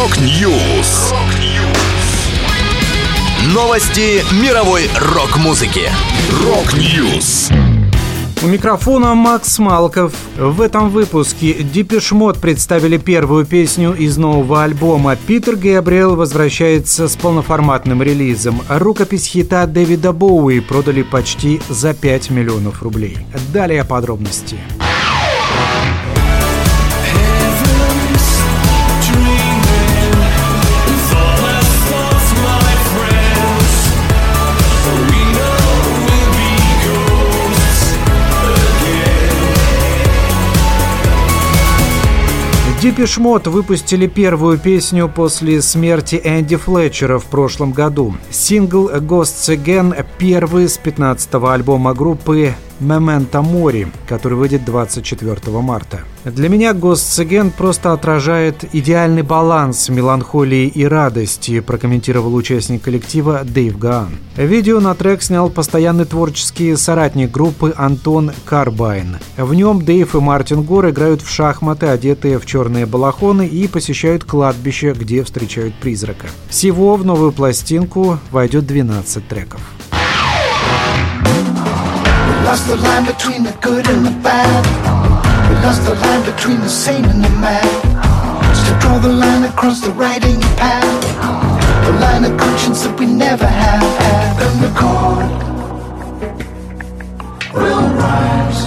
Rock News. Новости мировой рок-музыки. Rock News. У микрофона Макс Малков. В этом выпуске Mode представили первую песню из нового альбома. Питер Габриэл возвращается с полноформатным релизом. Рукопись хита Дэвида Боуи продали почти за 5 миллионов рублей. Далее подробности. Depeche Mode выпустили первую песню после смерти Энди Флетчера в прошлом году. Сингл «Ghosts Again» первый с 15-го альбома группы «Memento Mori», который выйдет 24 марта. Для меня «Ghosts Again» просто отражает идеальный баланс меланхолии и радости, прокомментировал участник коллектива Дэйв Гаан. Видео на трек снял постоянный творческий соратник группы Антон Карбайн. В нем Дэйв и Мартин Гор играют в шахматы, одетые в черные балахоны и посещают кладбище, где встречают призрака. Всего в новую пластинку войдет 12 треков. Lost the line between the good and the bad. We lost the line between the sane and the mad. To draw the line across the right in your path. The line of conscience that we never have had. And the chord will rise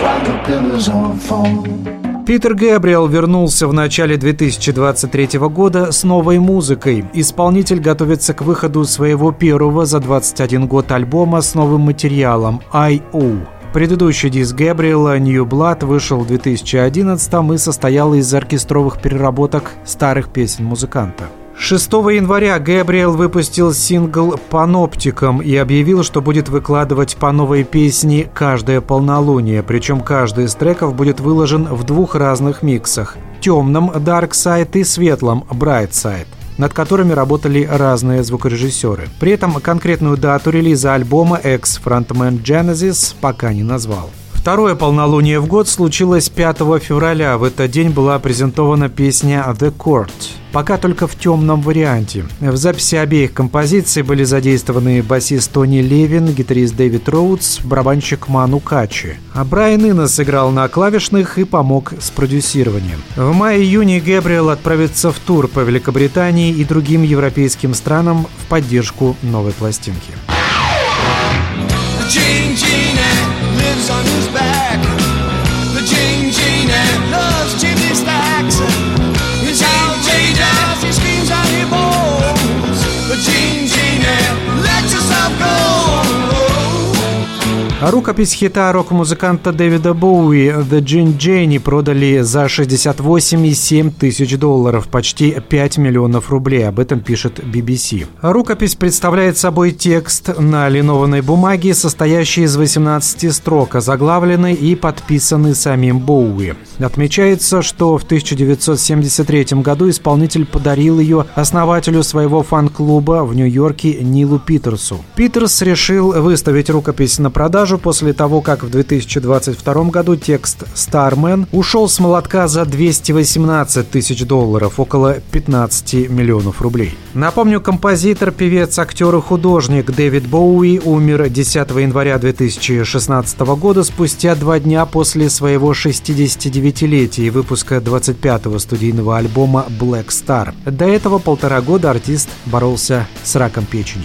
while the pillars on fall. Питер Гэбриэл вернулся в начале 2023 года с новой музыкой. Исполнитель готовится к выходу своего первого за 21 год альбома с новым материалом «I.O». Предыдущий диск Гэбриэла «New Blood» вышел в 2011 и состоял из оркестровых переработок старых песен музыканта. 6 января Гэбриэл выпустил сингл «Паноптиком» и объявил, что будет выкладывать по новой песне каждое полнолуние, причем каждый из треков будет выложен в двух разных миксах – темном «Dark Side» и светлом «Bright Side» над которыми работали разные звукорежиссеры. При этом конкретную дату релиза альбома экс-фронтмен Genesis пока не назвал. Второе полнолуние в год случилось 5 февраля. В этот день была презентована песня «The Court». Пока только в темном варианте. В записи обеих композиций были задействованы басист Тони Левин, гитарист Дэвид Роудс, барабанщик Ману Качи. А Брайан Иннес сыграл на клавишных и помог с продюсированием. В мае-июне Гэбриэл отправится в тур по Великобритании и другим европейским странам в поддержку новой пластинки. Рукопись хита рок-музыканта Дэвида Боуи «The Gin Jenny» продали за 68,7 тысяч долларов, почти 5 миллионов рублей, об этом пишет BBC. Рукопись представляет собой текст на линованной бумаге, состоящий из 18 строк, озаглавленный и подписанный самим Боуи. Отмечается, что в 1973 году исполнитель подарил ее основателю своего фан-клуба в Нью-Йорке Нилу Питерсу. Питерс решил выставить рукопись на продажу продажу после того, как в 2022 году текст «Стармен» ушел с молотка за 218 тысяч долларов, около 15 миллионов рублей. Напомню, композитор, певец, актер и художник Дэвид Боуи умер 10 января 2016 года спустя два дня после своего 69-летия и выпуска 25-го студийного альбома «Black Star». До этого полтора года артист боролся с раком печени.